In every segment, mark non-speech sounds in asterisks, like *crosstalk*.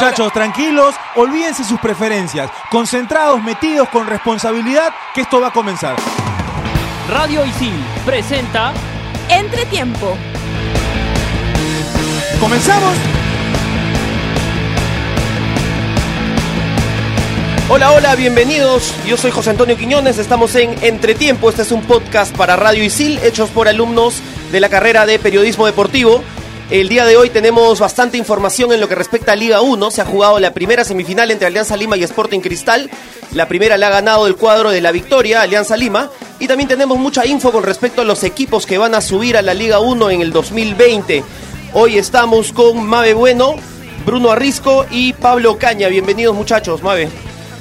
Muchachos, tranquilos, olvídense sus preferencias, concentrados, metidos con responsabilidad, que esto va a comenzar. Radio Isil presenta Entretiempo. ¿Comenzamos? Hola, hola, bienvenidos. Yo soy José Antonio Quiñones, estamos en Entretiempo. Este es un podcast para Radio Isil, hechos por alumnos de la carrera de Periodismo Deportivo. El día de hoy tenemos bastante información en lo que respecta a Liga 1. Se ha jugado la primera semifinal entre Alianza Lima y Sporting Cristal. La primera la ha ganado el cuadro de la victoria, Alianza Lima. Y también tenemos mucha info con respecto a los equipos que van a subir a la Liga 1 en el 2020. Hoy estamos con Mabe Bueno, Bruno Arrisco y Pablo Caña. Bienvenidos muchachos, Mabe.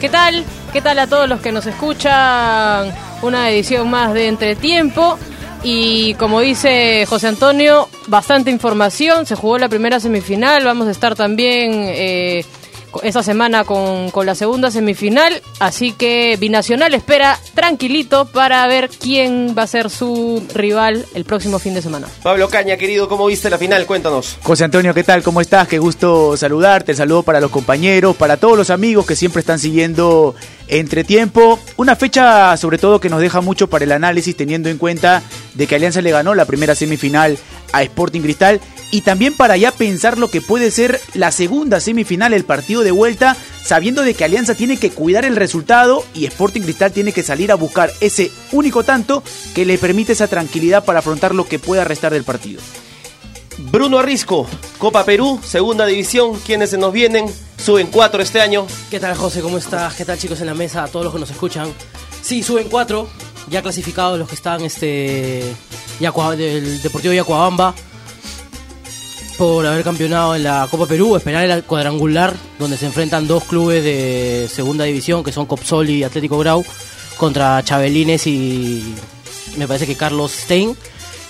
¿Qué tal? ¿Qué tal a todos los que nos escuchan? Una edición más de Entretiempo. Y como dice José Antonio, bastante información. Se jugó la primera semifinal. Vamos a estar también eh, esta semana con, con la segunda semifinal. Así que Binacional espera tranquilito para ver quién va a ser su rival el próximo fin de semana. Pablo Caña, querido, ¿cómo viste la final? Cuéntanos. José Antonio, ¿qué tal? ¿Cómo estás? Qué gusto saludarte. El saludo para los compañeros, para todos los amigos que siempre están siguiendo Entretiempo. Una fecha sobre todo que nos deja mucho para el análisis teniendo en cuenta de que Alianza le ganó la primera semifinal a Sporting Cristal y también para ya pensar lo que puede ser la segunda semifinal, el partido de vuelta, sabiendo de que Alianza tiene que cuidar el resultado y Sporting Cristal tiene que salir a buscar ese único tanto que le permite esa tranquilidad para afrontar lo que pueda restar del partido. Bruno Arrisco, Copa Perú, segunda división, quienes se nos vienen, suben cuatro este año. ¿Qué tal José? ¿Cómo estás? ¿Qué tal chicos en la mesa? A todos los que nos escuchan. Sí, suben cuatro, ya clasificados los que están este Yacua- del Deportivo Yacuabamba por haber campeonado en la Copa Perú, esperar el cuadrangular donde se enfrentan dos clubes de segunda división que son Copsol y Atlético Grau contra Chabelines y me parece que Carlos Stein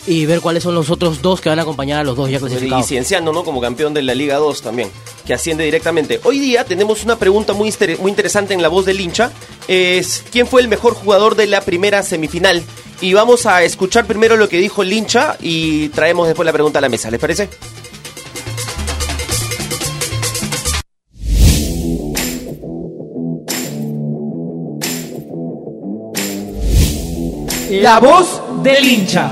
y ver cuáles son los otros dos que van a acompañar a los dos ya Y clasificados. Cienciano, ¿no? Como campeón de la Liga 2 también, que asciende directamente. Hoy día tenemos una pregunta muy, muy interesante en la voz del hincha. Es, ¿quién fue el mejor jugador de la primera semifinal? Y vamos a escuchar primero lo que dijo el hincha y traemos después la pregunta a la mesa, ¿les parece? La voz del hincha.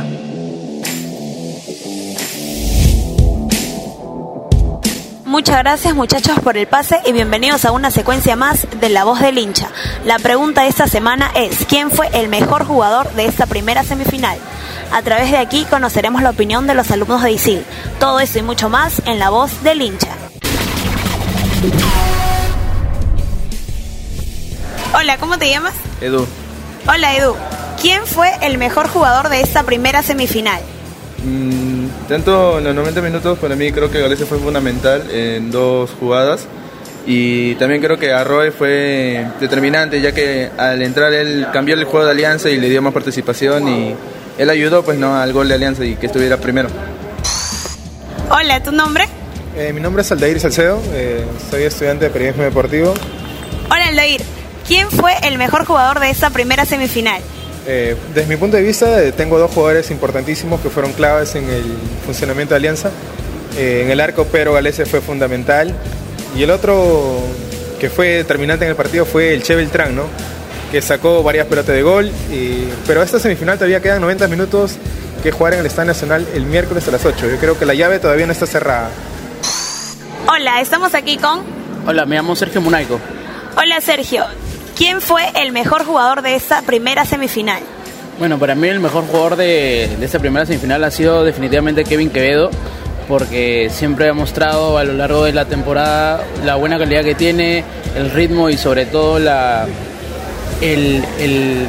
Muchas gracias muchachos por el pase y bienvenidos a una secuencia más de La Voz del Hincha. La pregunta de esta semana es, ¿quién fue el mejor jugador de esta primera semifinal? A través de aquí conoceremos la opinión de los alumnos de ISIL. Todo eso y mucho más en La Voz del Hincha. Hola, ¿cómo te llamas? Edu, Hola Edu. ¿Quién fue el mejor jugador de esta primera semifinal? mm, tanto en los 90 minutos para mí creo que Galese fue fundamental en dos jugadas y también creo que Arroy fue determinante ya que al entrar él cambió el juego de Alianza y le dio más participación y él ayudó pues no al gol de Alianza y que estuviera primero. Hola, ¿tu nombre? Eh, mi nombre es Aldair Salcedo, eh, soy estudiante de periodismo deportivo. Hola Aldair. ¿Quién fue el mejor jugador de esta primera semifinal? Eh, desde mi punto de vista, eh, tengo dos jugadores importantísimos que fueron claves en el funcionamiento de Alianza. Eh, en el arco, Pedro Galese fue fundamental. Y el otro que fue determinante en el partido fue el Che Beltrán, ¿no? que sacó varias pelotas de gol. y- pero a esta semifinal todavía quedan 90 minutos que jugar en el Estadio Nacional el miércoles a las 8. Yo creo que la llave todavía no está cerrada. Hola, estamos aquí con... Hola, me llamo Sergio Munaico. Hola Sergio. ¿Quién fue el mejor jugador de esta primera semifinal? Bueno, para mí el mejor jugador de, de esta primera semifinal ha sido definitivamente Kevin Quevedo, porque siempre ha mostrado a lo largo de la temporada la buena calidad que tiene, el ritmo y sobre todo la, el, el,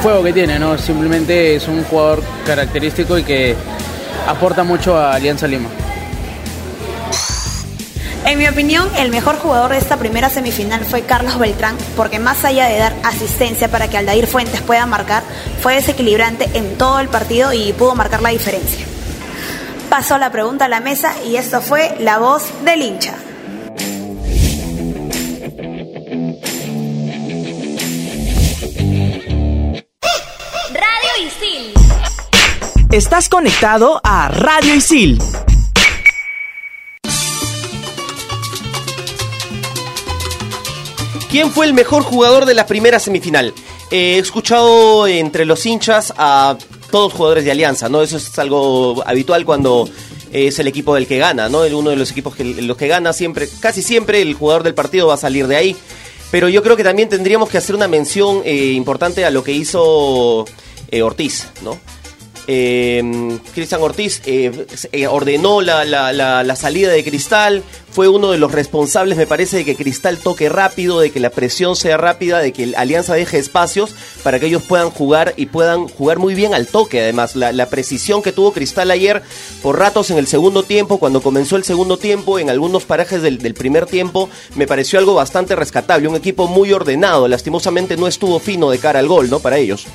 fuego que tiene, ¿no? Simplemente es un jugador característico y que aporta mucho a Alianza Lima. En mi opinión, el mejor jugador de esta primera semifinal fue Carlos Beltrán, porque más allá de dar asistencia para que Aldair Fuentes pueda marcar, fue desequilibrante en todo el partido y pudo marcar la diferencia. Pasó la pregunta a la mesa y esto fue la voz del hincha. Radio Isil. Estás conectado a Radio Isil. ¿Quién fue el mejor jugador de la primera semifinal? Eh, he escuchado entre los hinchas a todos jugadores de Alianza, ¿no? Eso es algo habitual cuando es el equipo del que gana, ¿no? Uno de los equipos que los que gana siempre, casi siempre el jugador del partido va a salir de ahí. Pero yo creo que también tendríamos que hacer una mención eh, importante a lo que hizo eh, Ortiz, ¿no? Eh, Cristian Ortiz eh, eh, ordenó la, salida de Cristal, fue uno de los responsables, me parece, de que Cristal toque rápido, de que la presión sea rápida, de que Alianza deje espacios para que ellos puedan jugar y puedan jugar muy bien al toque. Además, la, la precisión que tuvo Cristal ayer por ratos en el segundo tiempo, cuando comenzó el segundo tiempo, en algunos parajes del, del primer tiempo, me pareció algo bastante rescatable. Un equipo muy ordenado, lastimosamente no estuvo fino de cara al gol, ¿no? Para ellos.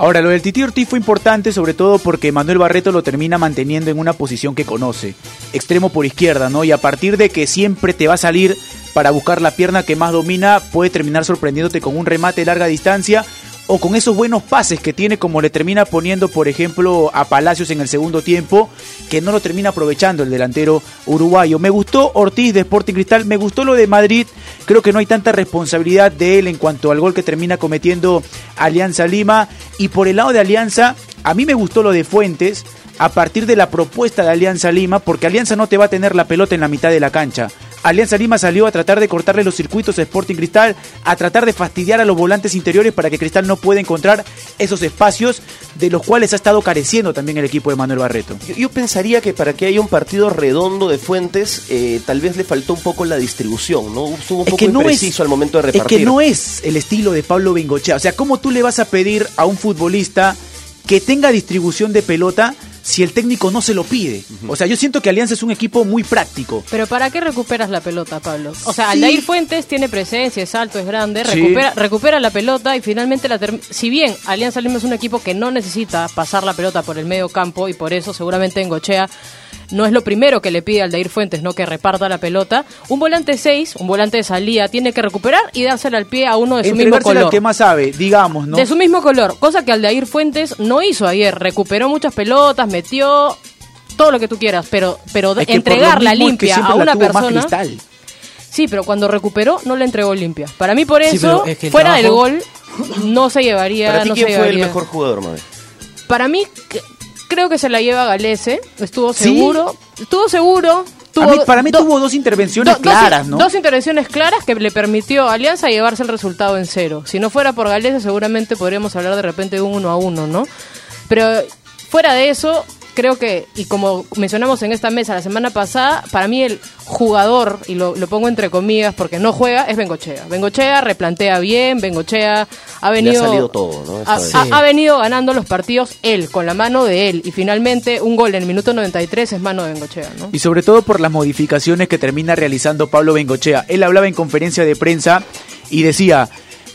Ahora, lo del Titi Ortiz fue importante sobre todo porque Manuel Barreto lo termina manteniendo en una posición que conoce, extremo por izquierda, ¿no? Y a partir de que siempre te va a salir para buscar la pierna que más domina, puede terminar sorprendiéndote con un remate de larga distancia o con esos buenos pases que tiene como le termina poniendo, por ejemplo, a Palacios en el segundo tiempo, que no lo termina aprovechando el delantero uruguayo. Me gustó Ortiz de Sporting Cristal, me gustó lo de Madrid, creo que no hay tanta responsabilidad de él en cuanto al gol que termina cometiendo Alianza Lima. Y por el lado de Alianza, a mí me gustó lo de Fuentes a partir de la propuesta de Alianza Lima, porque Alianza no te va a tener la pelota en la mitad de la cancha. Alianza Lima salió a tratar de cortarle los circuitos a Sporting Cristal, a tratar de fastidiar a los volantes interiores para que Cristal no pueda encontrar esos espacios de los cuales ha estado careciendo también el equipo de Manuel Barreto. Yo, yo pensaría que para que haya un partido redondo de Fuentes, eh, tal vez le faltó un poco la distribución, ¿no? Estuvo un poco impreciso al momento de es repartir. que no es el estilo de Pablo Bengochea. O sea, ¿cómo tú le vas a pedir a un futbolista que tenga distribución de pelota si el técnico no se lo pide? O sea, yo siento que Alianza es un equipo muy práctico. Pero ¿para qué recuperas la pelota, Pablo? O sea, Sí. Aldair Fuentes tiene presencia, es alto, es grande, Sí. recupera, recupera la pelota y finalmente la term- Si bien Alianza Lima es un equipo que no necesita pasar la pelota por el medio campo y por eso seguramente en Gochea no es lo primero que le pide Aldair Fuentes, no que reparta la pelota. Un volante 6, un volante de salida, tiene que recuperar y dársela al pie a uno de su mismo al color. que más sabe, digamos, ¿no? De su mismo color, cosa que Aldair Fuentes no hizo ayer. Recuperó muchas pelotas, metió todo lo que tú quieras, pero, pero Es que entregarla mismo es que limpia a la una persona. Cristal. Sí, pero cuando recuperó no la entregó limpia. Para mí por eso, pero es que el fuera del gol, no se llevaría. ¿Para ti no quién se fue el mejor jugador, Mabel? Para mí creo que se la lleva Galese. Estuvo ¿Sí? seguro, estuvo seguro. A Tuvo mí- para mí do- tuvo dos intervenciones do- claras, ¿no? Dos intervenciones claras que le permitió a Alianza llevarse el resultado en cero. Si no fuera por Galese, seguramente podríamos hablar de repente de un uno a uno, ¿no? Pero fuera de eso, creo que, y como mencionamos en esta mesa la semana pasada, para mí el jugador, y lo, lo pongo entre comillas porque no juega, es Bengochea. Bengochea replantea bien, Bengochea ha Le venido... ha salido todo, ¿no? Ha venido ganando los partidos él, con la mano de él. Y finalmente un gol en el minuto 93 es mano de Bengochea, ¿no? Y sobre todo por las modificaciones que termina realizando Pablo Bengochea. Él hablaba en conferencia de prensa y decía,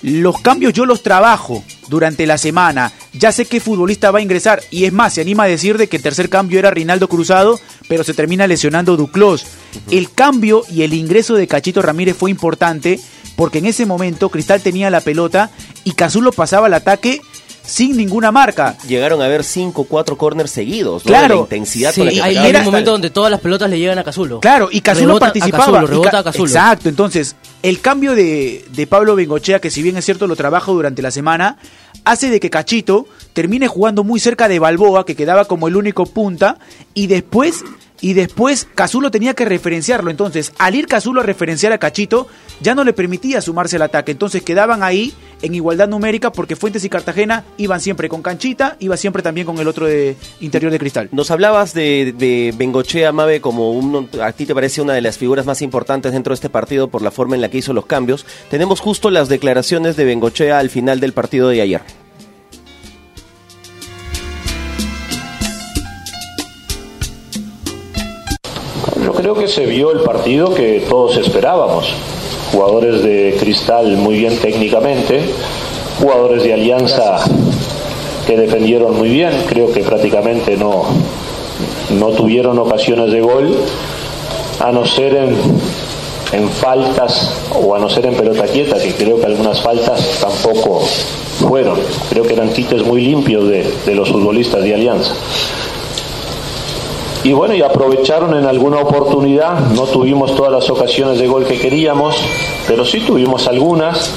los cambios yo los trabajo durante la semana, ya sé qué futbolista va a ingresar y es más, se anima a decir de que el tercer cambio era Rinaldo Cruzado, pero se termina lesionando Duclos. El cambio y el ingreso de Cachito Ramírez fue importante porque en ese momento Cristal tenía la pelota y Cazulo pasaba al ataque sin ninguna marca. Llegaron a haber cinco o cuatro corners seguidos, ¿no? Claro. La intensidad Sí, con la que hay, pegaba hay un momento donde todas las pelotas le llegan a Cazulo. Claro, y Rebota a participaba. Cazulo, y rebota Ca- a Cazulo. Exacto, entonces, el cambio de, de Pablo Bengochea, que si bien es cierto lo trabajo durante la semana, hace de que Cachito termine jugando muy cerca de Balboa, que quedaba como el único punta, y después y después Cazulo tenía que referenciarlo. Entonces, al ir Cazulo a referenciar a Cachito, ya no le permitía sumarse al ataque. Entonces quedaban ahí en igualdad numérica porque Fuentes y Cartagena iban siempre con Canchita, iba siempre también con el otro de interior de cristal. Nos hablabas de, de Bengochea, Mabe, como un, a ti te parece una de las figuras más importantes dentro de este partido por la forma en la que hizo los cambios. Tenemos justo las declaraciones de Bengochea al final del partido de ayer. Creo que se vio el partido que todos esperábamos. Jugadores de Cristal muy bien técnicamente, jugadores de Alianza que defendieron muy bien, creo que prácticamente no, no tuvieron ocasiones de gol, a no ser en, en faltas o a no ser en pelota quieta, que creo que algunas faltas tampoco fueron. Creo que eran quites muy limpios de, de los futbolistas de Alianza y bueno, y aprovecharon en alguna oportunidad, no tuvimos todas las ocasiones de gol que queríamos, pero sí tuvimos algunas,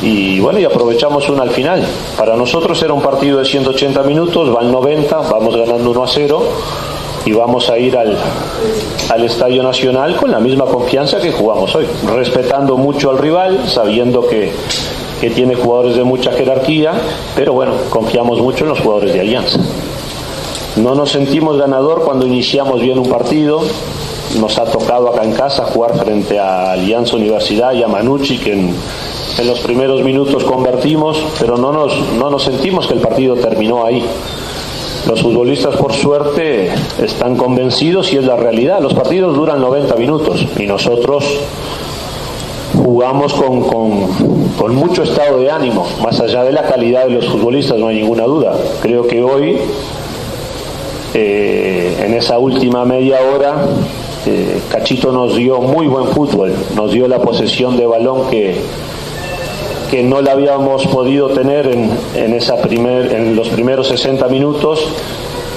y bueno, y aprovechamos una al final. Para nosotros era un partido de 180 minutos, van 90, vamos ganando 1 a 0 y vamos a ir al, al Estadio Nacional con la misma confianza que jugamos hoy, respetando mucho al rival, sabiendo que, que tiene jugadores de mucha jerarquía, pero bueno, confiamos mucho en los jugadores de Alianza. No nos sentimos ganador cuando iniciamos bien un partido. Nos ha tocado acá en casa jugar frente a Alianza Universidad y a Manucci, que en, los primeros minutos convertimos, pero no nos, no nos sentimos que el partido terminó ahí. Los futbolistas, por suerte, están convencidos y es la realidad. Los partidos duran 90 minutos y nosotros jugamos con, con, con, mucho estado de ánimo, más allá de la calidad de los futbolistas, no hay ninguna duda. Creo que hoy eh, en esa última media hora, eh, Cachito nos dio muy buen fútbol, nos dio la posesión de balón que, que no la habíamos podido tener en, en, esa primer, en los primeros 60 minutos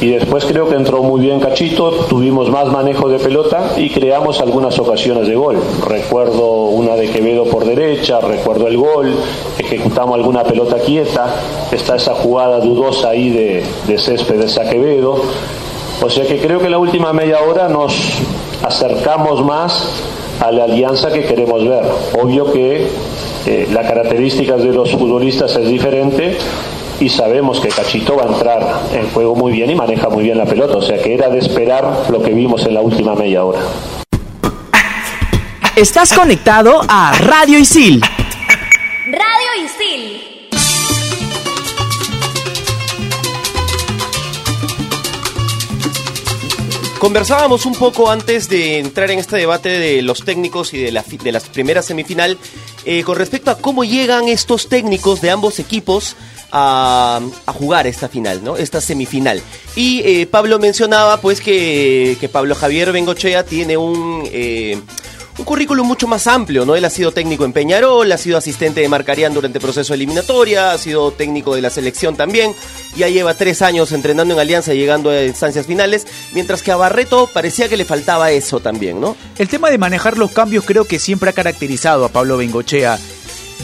y después creo que entró muy bien Cachito, tuvimos más manejo de pelota y creamos algunas ocasiones de gol. Recuerdo una de Quevedo por derecha, recuerdo el gol, ejecutamos alguna pelota quieta, está esa jugada dudosa ahí de, de Céspedes a Quevedo. O sea que creo que la última media hora nos acercamos más a la alianza que queremos ver. Obvio que eh, la característica de los futbolistas es diferente y sabemos que Cachito va a entrar en juego muy bien y maneja muy bien la pelota, o sea que era de esperar lo que vimos en la última media hora. Estás conectado a Radio Isil. Radio Isil. Conversábamos un poco antes de entrar en este debate de los técnicos y de la, de la primera semifinal eh, con respecto a cómo llegan estos técnicos de ambos equipos a, jugar esta final, ¿no? Esta semifinal. Y eh, Pablo mencionaba, pues, que, que, Pablo Javier Bengochea tiene un, eh, un currículum mucho más amplio, ¿no? Él ha sido técnico en Peñarol, ha sido asistente de Marcarián durante el proceso de eliminatoria, ha sido técnico de la selección también, ya lleva tres años entrenando en Alianza y llegando a instancias finales, mientras que a Barreto parecía que le faltaba eso también, ¿no? El tema de manejar los cambios creo que siempre ha caracterizado a Pablo Bengochea.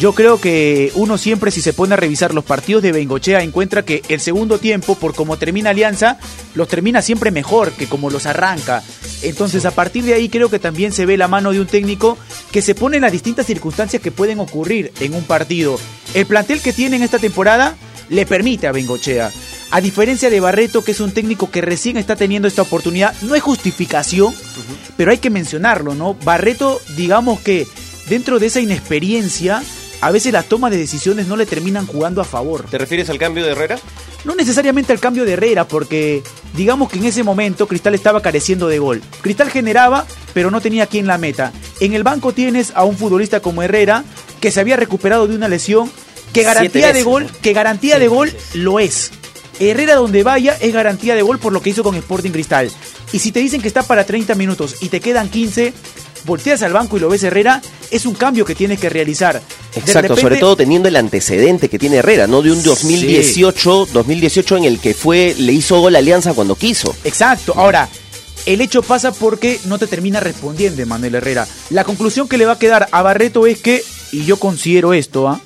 Yo creo que uno siempre si se pone a revisar los partidos de Bengochea encuentra que el segundo tiempo, por como termina Alianza, los termina siempre mejor que como los arranca. Entonces a partir de ahí creo que también se ve la mano de un técnico que se pone en las distintas circunstancias que pueden ocurrir en un partido. El plantel que tiene en esta temporada le permite a Bengochea. A diferencia de Barreto, que es un técnico que recién está teniendo esta oportunidad, no es justificación, uh -huh. pero hay que mencionarlo, ¿no? Barreto, digamos que dentro de esa inexperiencia, a veces las tomas de decisiones no le terminan jugando a favor. ¿Te refieres al cambio de Herrera? No necesariamente al cambio de Herrera, porque digamos que en ese momento Cristal estaba careciendo de gol. Cristal generaba, pero no tenía quien la meta. En el banco tienes a un futbolista como Herrera, que se había recuperado de una lesión, que garantía de gol, que garantía de gol lo es. Herrera donde vaya es garantía de gol por lo que hizo con Sporting Cristal. Y si te dicen que está para 30 minutos y te quedan 15, volteas al banco y lo ves Herrera, es un cambio que tienes que realizar. Exacto, repente... sobre todo teniendo el antecedente que tiene Herrera, ¿no? De un 2018, sí. 2018 en el que fue, le hizo gol a Alianza cuando quiso. Exacto. Ahora, el hecho pasa porque no te termina respondiendo Manuel Herrera. La conclusión que le va a quedar a Barreto es que, y yo considero esto, ¿ah?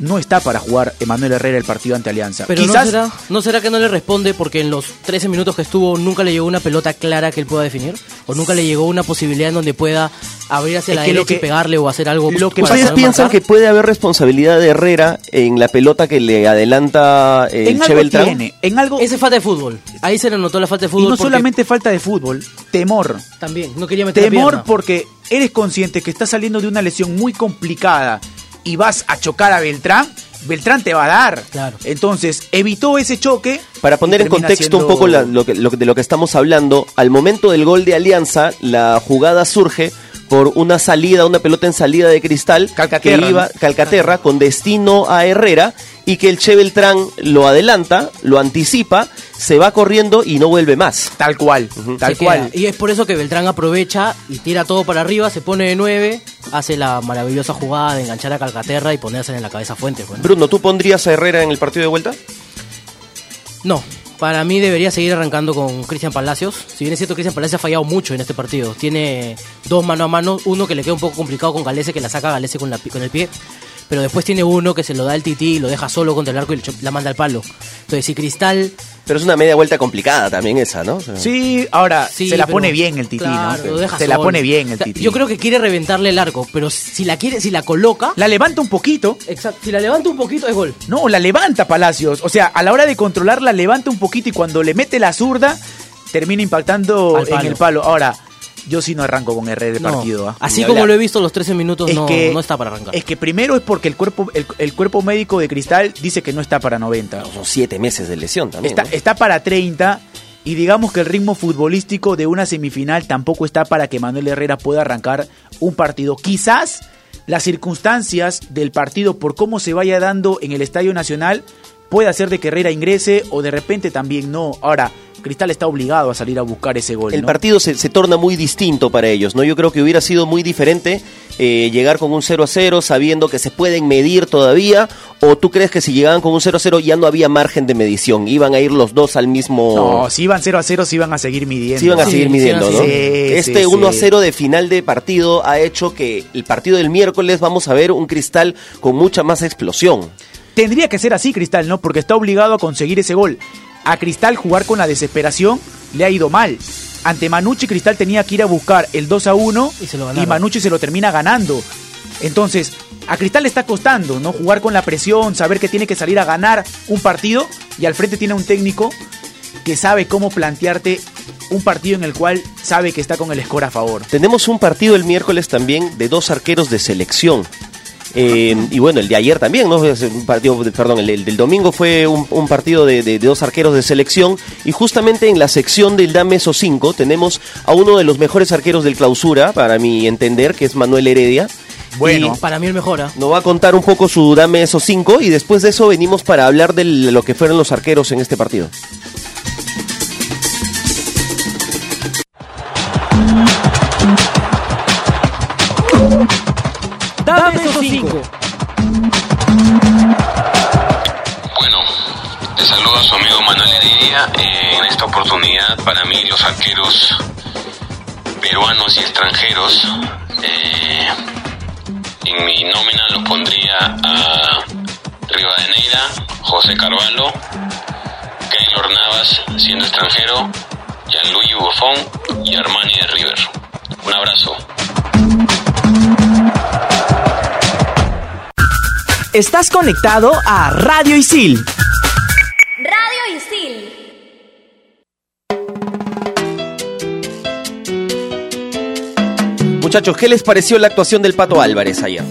No está para jugar Emanuel Herrera el partido ante Alianza. Pero Quizás ¿no, será, ¿no será que no le responde porque en los 13 minutos que estuvo nunca le llegó una pelota clara que él pueda definir? ¿O nunca le llegó una posibilidad en donde pueda abrir hacia Es la que lo derecha y que- pegarle o hacer algo? lo que ¿Ustedes piensan marcar? que puede haber responsabilidad de Herrera en la pelota que le adelanta eh, el en Che algo Beltrán? tiene, en algo Ese falta de fútbol. Ahí se le notó la falta de y fútbol. no porque solamente falta de fútbol, temor. También, no quería meter Temor porque eres consciente que estás saliendo de una lesión muy complicada y vas a chocar a Beltrán, Beltrán te va a dar. Entonces, evitó ese choque. Para poner en contexto un poco la- lo que- lo que- de lo que estamos hablando, al momento del gol de Alianza, la jugada surge por una salida, una pelota en salida de cristal Calcaterra, que iba ¿no? Calcaterra con destino a Herrera y que el Che Beltrán lo adelanta, lo anticipa, se va corriendo y no vuelve más. Tal cual, Se queda. Y es por eso que Beltrán aprovecha y tira todo para arriba, se pone de 9, hace la maravillosa jugada de enganchar a Calcaterra y ponerse en la cabeza a Fuentes. pues, ¿no? Bruno, ¿tú pondrías a Herrera en el partido de vuelta? No, para mí debería seguir arrancando con Cristian Palacios. Si bien es cierto, Cristian Palacios ha fallado mucho en este partido. Tiene dos mano a mano, uno que le queda un poco complicado con Galese, que la saca Galese con, la, con el pie. Pero después tiene uno que se lo da el tití y lo deja solo contra el arco y la manda al palo. Entonces, si Cristal Pero es una media vuelta complicada también esa, ¿no? O sea, Sí, ahora Sí, se la pero- pone bien el tití, Claro, ¿no? lo deja Se la pone bien el tití. Yo creo que quiere reventarle el arco, pero si la quiere, si la coloca. La levanta un poquito. Exacto. Si la levanta un poquito es gol. No, la levanta Palacios. O sea, a la hora de controlarla, levanta un poquito y cuando le mete la zurda, termina impactando Al en el palo. Ahora, yo sí no arranco con Herrera el No, partido. ¿ah? Así como lo he visto los 13 minutos, Es no, que- no está para arrancar. Es que primero es porque el cuerpo, el, el cuerpo médico de Cristal dice que no está para 90. Son siete meses de lesión también. Está, ¿no? está para 30 y digamos que el ritmo futbolístico de una semifinal tampoco está para que Manuel Herrera pueda arrancar un partido. Quizás las circunstancias del partido por cómo se vaya dando en el Estadio Nacional puede hacer de que Herrera ingrese o de repente también no. Ahora, Cristal está obligado a salir a buscar ese gol. El ¿no? partido se, se torna muy distinto para ellos, ¿no? Yo creo que hubiera sido muy diferente eh, llegar con un 0 a 0 sabiendo que se pueden medir todavía, o tú crees que si llegaban con un 0 a 0 ya no había margen de medición, iban a ir los dos al mismo... No, si iban 0 a 0, si iban a seguir midiendo. Sí, iban a seguir midiendo, ¿no? Sí, este sí, 1 a sí. 0 de final de partido ha hecho que el partido del miércoles vamos a ver un cristal con mucha más explosión. Tendría que ser así, Cristal, ¿no? Porque está obligado a conseguir ese gol. A Cristal jugar con la desesperación le ha ido mal. Ante Manucci, Cristal tenía que ir a buscar el 2 a 1 Y se lo y ganaron. Manucci se lo termina ganando. Entonces, a Cristal le está costando, ¿no? Jugar con la presión, saber que tiene que salir a ganar un partido y al frente tiene un técnico que sabe cómo plantearte un partido en el cual sabe que está con el score a favor. Tenemos un partido el miércoles también de dos arqueros de selección. Eh, y bueno, el de ayer también, ¿no? Un partido, de- perdón, el, el del domingo fue un, un partido de, de- de dos arqueros de selección. Y justamente en la sección del Dame esos 5 tenemos a uno de los mejores arqueros del clausura, para mi entender, que es Manuel Heredia. Bueno, Y para mí el mejor. ¿ah? nos va a contar un poco su Dame esos 5 y después de eso venimos para hablar de lo que fueron los arqueros en este partido. Dame esos cinco. Bueno, les saludo a su amigo Manuel Heredia. Eh, en esta oportunidad, para mí, los arqueros peruanos y extranjeros, eh, en mi nómina los pondría a Rivadeneira, José Carvalho, Keylor Navas, siendo extranjero, Gianluigi Buffon y Armani de River. Un abrazo. Estás conectado a Radio Isil. Radio Isil. Muchachos, ¿qué les pareció la actuación del Pato Álvarez ayer?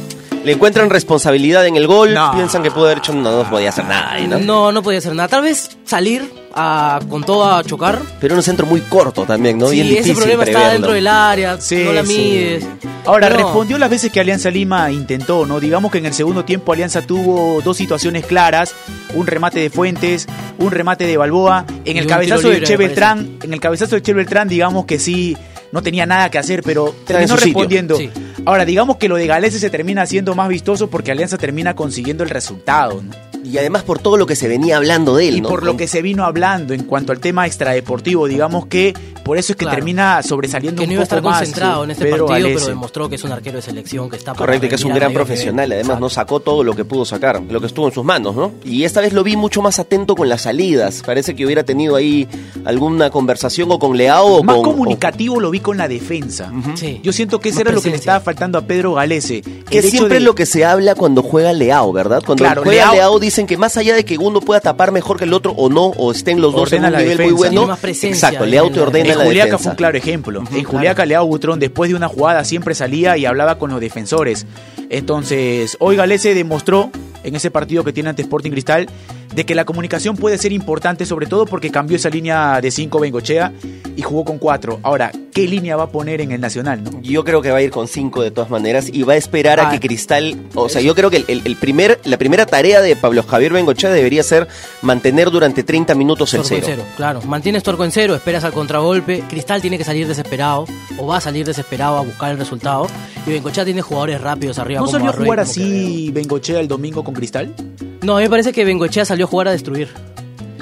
¿Le encuentran responsabilidad en el gol? ¿Piensan que pudo haber hecho? No, no podía hacer nada ahí, ¿no? No, no podía hacer nada. Tal vez salir a, con todo a chocar. Pero un centro muy corto también, ¿no? Sí, Bien ese difícil problema está dentro del área, Sí, no la sí. mides. Ahora, Pero- respondió las veces que Alianza Lima intentó, ¿no? Digamos que en el segundo tiempo Alianza tuvo dos situaciones claras, un remate de Fuentes, un remate de Balboa, en Y el cabezazo de Che. Beltrán, en el cabezazo de Che Beltrán, digamos que sí no tenía nada que hacer, pero terminó respondiendo. Sí. Ahora, digamos que lo de Galese se termina haciendo más vistoso porque Alianza termina consiguiendo el resultado, ¿no? Y además por todo lo que se venía hablando de él, Y ¿no? por lo que se vino hablando en cuanto al tema extradeportivo, digamos que por eso es que Claro. termina sobresaliendo Que un no iba a estar más, concentrado en este Pedro partido, pero demostró que es un arquero de selección que está para Correcto, y que es un gran profesional, además no sacó todo lo que pudo sacar, lo que estuvo en sus manos, ¿no? Y esta vez lo vi mucho más atento con las salidas, parece que hubiera tenido ahí alguna conversación o con Leao o Más con... comunicativo lo vi con la defensa. Sí. Yo siento que eso era lo que le estaba faltando a Pedro Galese. Que siempre de- es lo que se habla cuando juega Leao, ¿verdad? Cuando Claro, juega Leao- Leao... dicen que más allá de que uno pueda tapar mejor que el otro o no, o estén los dos en un nivel muy bueno, más exacto, Leao te ordena En la Juliaca defensa. fue un claro ejemplo. en Juliaca, Leao Butrón, después de una jugada, siempre salía y hablaba con los defensores. Entonces, hoy Galese demostró en ese partido que tiene ante Sporting Cristal de que la comunicación puede ser importante, sobre todo porque cambió esa línea de 5 Bengochea y jugó con 4. Ahora, ¿qué línea va a poner en el Nacional? No? Yo creo que va a ir con cinco de todas maneras y va a esperar a Ah. que Cristal, o sea, yo creo que el, primer, la primera tarea de Pablo Javier Bengochea debería ser mantener durante 30 minutos el Torco en cero. cero, claro. Mantienes torco en cero, esperas al contragolpe. Cristal tiene que salir desesperado, o va a salir desesperado a buscar el resultado. Y Bencochea tiene jugadores rápidos arriba. ¿No como salió a jugar así Bengochea el domingo con Cristal? No, a mí me parece que Bengochea salió a jugar a destruir.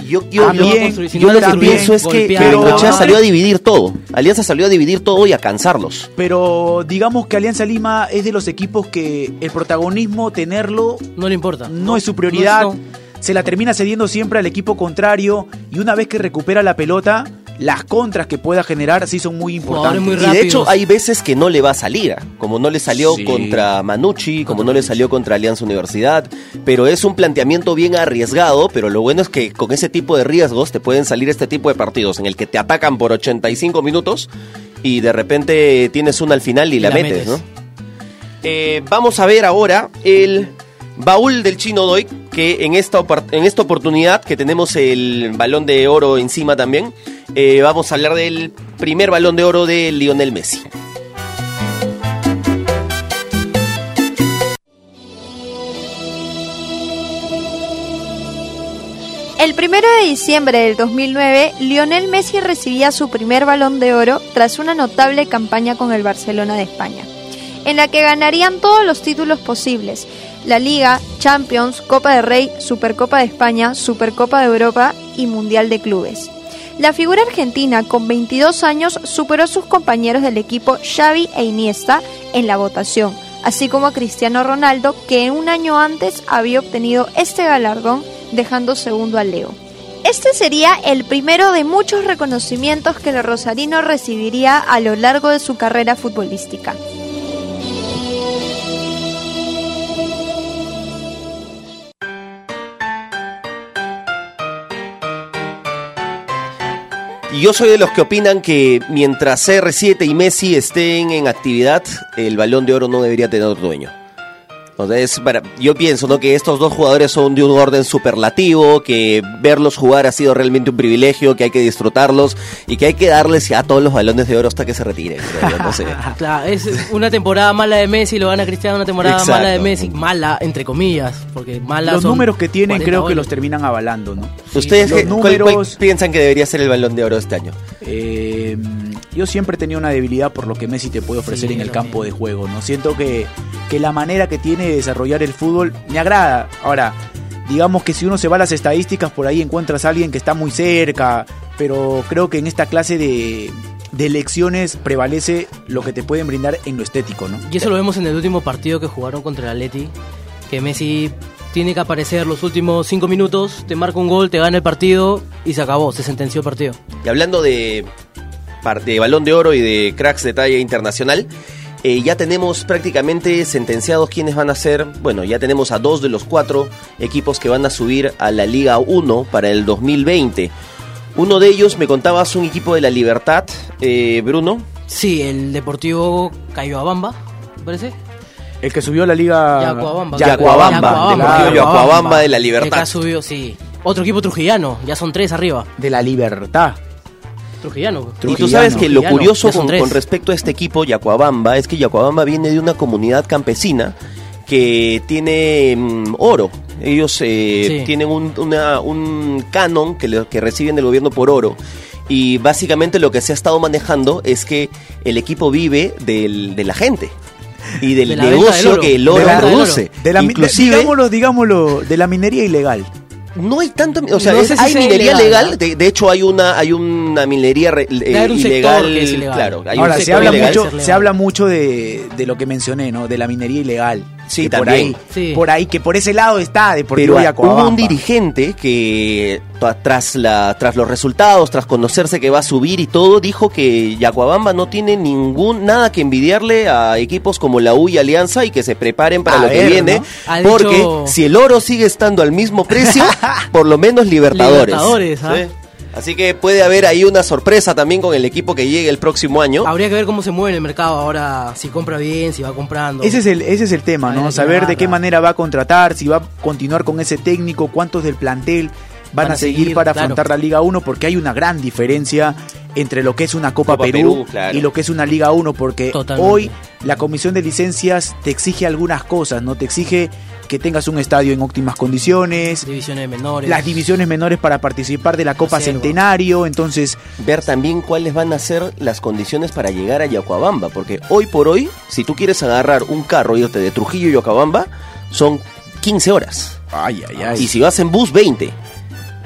Yo, yo, También, yo- lo que pienso es que Bengochea salió a dividir todo. Alianza salió a dividir todo y a cansarlos. Pero digamos que Alianza Lima es de los equipos que el protagonismo, tenerlo, No le importa. no, es su prioridad. no es- Se la termina cediendo siempre al equipo contrario y una vez que recupera la pelota, las contras que pueda generar sí son muy importantes. Muy Y de hecho hay veces que no le va a salir, como no le salió Sí. contra Manucci, como no le salió contra Alianza Universidad, pero es un planteamiento bien arriesgado, pero lo bueno es que con ese tipo de riesgos te pueden salir este tipo de partidos en el que te atacan por 85 minutos y de repente tienes una al final y, la, la metes, metes. ¿no? Eh, vamos a ver ahora el baúl del Chino Doy, que en esta, en esta oportunidad que tenemos el balón de oro encima también, eh, vamos a hablar del primer balón de oro de Lionel Messi. El primero de diciembre del 2009, Lionel Messi recibía su primer balón de oro tras una notable campaña con el Barcelona de España, en la que ganarían todos los títulos posibles, la Liga, Champions, Copa de Rey, Supercopa de España, Supercopa de Europa y Mundial de Clubes. La figura argentina con 22 años superó a sus compañeros del equipo Xavi e Iniesta en la votación, así como a Cristiano Ronaldo que un año antes había obtenido este galardón dejando segundo a Leo. Este sería el primero de muchos reconocimientos que el rosarino recibiría a lo largo de su carrera futbolística. Y yo soy de los que opinan que mientras CR7 y Messi estén en actividad, el balón de oro no debería tener dueño. O sea, es para- yo pienso ¿no? que estos dos jugadores son de un orden superlativo, que verlos jugar ha sido realmente un privilegio, que hay que disfrutarlos y que hay que darles ya todos los balones de oro hasta que se retiren. no sé. *laughs* Claro, es una temporada mala de Messi, lo gana Cristiano, una temporada Exacto. mala de Messi, mala entre comillas, porque mala Los son números que tienen 40 creo que los terminan avalando, ¿no? ¿Ustedes cuál- piensan que debería ser el balón de oro este año? Eh, yo siempre he tenido una debilidad por lo que Messi te puede ofrecer Sí, en el campo de juego, ¿no? Siento que, que la manera que tiene de desarrollar el fútbol me agrada. Ahora, digamos que si uno se va a las estadísticas, por ahí encuentras a alguien que está muy cerca, pero creo que en esta clase de, de lecciones prevalece lo que te pueden brindar en lo estético, ¿no? Y eso lo vemos en el último partido que jugaron contra el Atleti, que Messi tiene que aparecer los últimos cinco minutos, te marca un gol, te gana el partido y se acabó, se sentenció el partido. Y hablando de, de balón de oro y de cracks de talla internacional, eh, ya tenemos prácticamente sentenciados quienes van a ser, bueno, ya tenemos a dos de los cuatro equipos que van a subir a la Liga 1 para el 2020. Uno de ellos, me contabas, un equipo de la Libertad, eh, Bruno. Sí, el Deportivo Cayobamba, ¿me parece? El que subió a la liga... Yacuabamba. Yacuabamba, Deportivo Yacuabamba de la Libertad. El que ha subido, sí. Otro equipo trujillano, ya son tres arriba. De la libertad. Trujillano. Y tú sabes que lo curioso con, respecto a este equipo, Yacuabamba, es que Yacuabamba viene de una comunidad campesina que tiene mm, oro. Ellos eh, Sí. tienen un, una- un canon que, le- que reciben del gobierno por oro. Y básicamente lo que se ha estado manejando es que el equipo vive del- de la gente. y del De del negocio que el oro De la- produce. De la, mi- Inclusive, digámoslo, digámoslo, de la minería ilegal. No hay tanto, o sea, No es- sé si hay minería ilegal, legal, ¿no? de, de hecho hay una hay una minería re- eh, un ilegal, claro, hay Ahora, un se habla, ilegal. mucho, se habla mucho de, de lo que mencioné, ¿no? De la minería ilegal. Sí, Que por también. ahí, Sí. por ahí, que por ese lado está Deportivo Pero hubo un dirigente que tra- tras la tras los resultados, tras conocerse que va a subir y todo, dijo que Yacuabamba no tiene ningún nada que envidiarle a equipos como la U y Alianza y que se preparen para A lo que viene, porque dicho- si el oro sigue estando al mismo precio, *laughs* por lo menos Libertadores. Libertadores, ¿ah? Sí. Así que puede haber ahí una sorpresa también con el equipo que llegue el próximo año. Habría que ver cómo se mueve en el mercado ahora, si compra bien, si va comprando. Ese es el, ese es el tema, ¿no? Saber de qué manera va a contratar, si va a continuar con ese técnico, cuántos del plantel van, a seguir, para claro. afrontar la Liga 1, porque hay una gran diferencia entre lo que es una Copa, Copa Perú, Perú, claro. y lo que es una Liga 1, porque Totalmente. hoy la Comisión de Licencias te exige algunas cosas, ¿no? Te exige que tengas un estadio en óptimas condiciones, Divisiones menores. las divisiones menores para participar de la Copa Reserva. Centenario, entonces ver también cuáles van a ser las condiciones para llegar a Yacuabamba, porque hoy por hoy, si tú quieres agarrar un carro e irte de Trujillo a Yacuabamba, son 15 horas. Ay, ay, ay. Y si vas en bus, 20.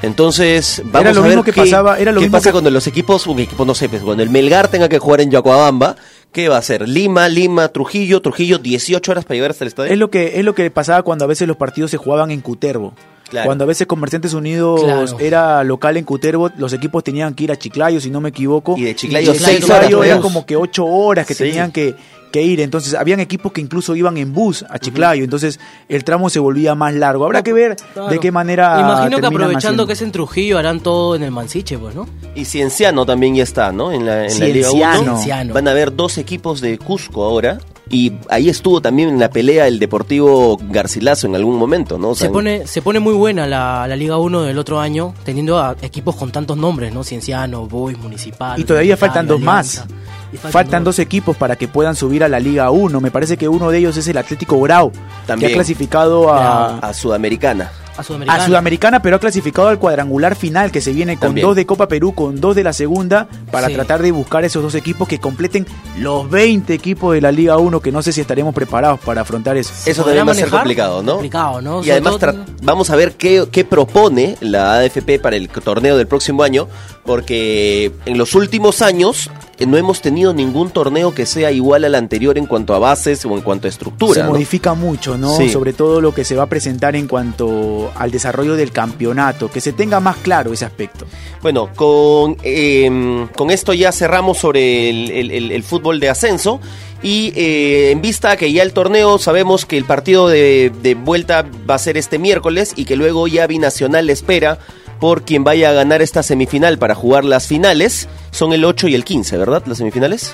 Entonces, vamos Era lo a ver mismo que qué, pasaba- era lo qué mismo pasa que- cuando los equipos, un equipo, no sé, pues, cuando el Melgar tenga que jugar en Yacuabamba, ¿qué va a hacer? Lima, Lima, Trujillo, Trujillo, 18 horas para llegar hasta el estadio. Es lo que es lo que pasaba cuando a veces los partidos se jugaban en Cutervo. Claro. Cuando a veces Comerciantes Unidos Claro. era local en Cutervo, los equipos tenían que ir a Chiclayo, si no me equivoco. Y de Chiclayo, de seis Chiclayo horas, era como que ocho horas que Sí. tenían que, que ir. Entonces, habían equipos que incluso iban en bus a Chiclayo. Entonces, el tramo se volvía más largo. Habrá que ver Claro. de qué manera. Imagino que aprovechando haciendo. que es en Trujillo harán todo en el Mansiche, pues, ¿no? Y Cienciano también ya está, ¿no? En la, en la Liga 1. Cienciano. Cienciano. Van a haber dos equipos de Cusco ahora. Y ahí estuvo también en la pelea el Deportivo Garcilaso en algún momento, ¿no? O sea, Se pone, se pone muy buena la, la Liga 1 del otro año, teniendo a equipos con tantos nombres, ¿no? Cienciano, Boys, Municipal. Y todavía faltan dos Alianza. más. Faltan dos equipos para que puedan subir a la Liga 1. Me parece que uno de ellos es el Atlético Grau, También. que ha clasificado a, a Sudamericana. A Sudamericana. a Sudamericana, pero ha clasificado al cuadrangular final que se viene con También. dos de Copa Perú, con dos de la segunda, para Sí. tratar de buscar esos dos equipos que completen los 20 equipos de la Liga 1, que no sé si estaremos preparados para afrontar eso. Eso también va a ser complicado, ¿no? Complicado, ¿no? Y Sobre además todo- vamos a ver qué, qué propone la AFP para el torneo del próximo año, porque en los últimos años eh, no hemos tenido ningún torneo que sea igual al anterior en cuanto a bases o en cuanto a estructura. se ¿no? modifica mucho, ¿no? Sí. Sobre todo lo que se va a presentar en cuanto al desarrollo del campeonato, que se tenga más claro ese aspecto. Bueno, con, eh, con esto ya cerramos sobre el, el- el- el fútbol de ascenso y eh, en vista que ya el torneo sabemos que el partido de, de vuelta va a ser este miércoles y que luego ya Binacional espera por quien vaya a ganar esta semifinal para jugar las finales. Son el 8 y el 15, ¿verdad? Las semifinales.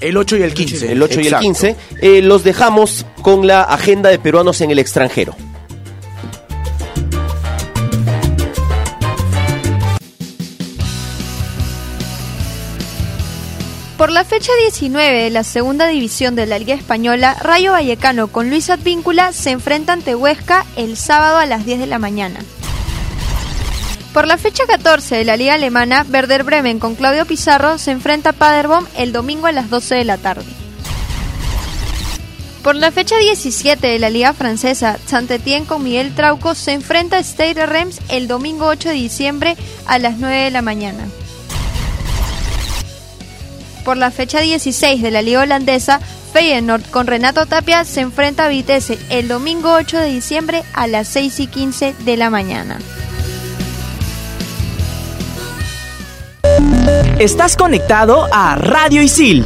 El 8 y el 15. El 8 y el exacto. 15. Eh, los dejamos con la agenda de peruanos en el extranjero. Por la fecha 19 de la segunda división de la Liga Española, Rayo Vallecano con Luis Advíncula se enfrenta ante Huesca el sábado a las 10 de la mañana. Por la fecha 14 de la Liga Alemana, Werder Bremen con Claudio Pizarro se enfrenta a Paderborn el domingo a las 12 de la tarde. Por la fecha 17 de la Liga Francesa, Saint-Étienne con Miguel Trauco se enfrenta a Stade Reims el domingo 8 de diciembre a las 9 de la mañana. Por la fecha 16 de la Liga Holandesa, Feyenoord con Renato Tapia se enfrenta a Vitesse el domingo 8 de diciembre a las 6 y 15 de la mañana. Estás conectado a Radio Isil.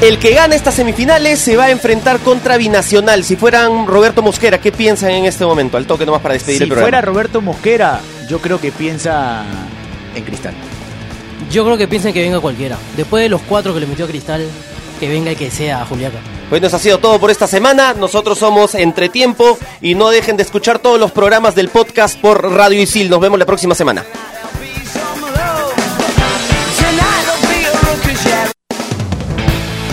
El que gane estas semifinales se va a enfrentar contra Binacional. Si fueran Roberto Mosquera, ¿qué piensan en este momento? Al toque nomás para despedir Si el programa. fuera Roberto Mosquera, yo creo que piensa en Cristal. Yo creo que piensen que venga cualquiera. Después de los cuatro que le metió Cristal, que venga y que sea Juliaca. Bueno, eso ha sido todo por esta semana. Nosotros somos Entretiempo y no dejen de escuchar todos los programas del podcast por Radio Isil. Nos vemos la próxima semana.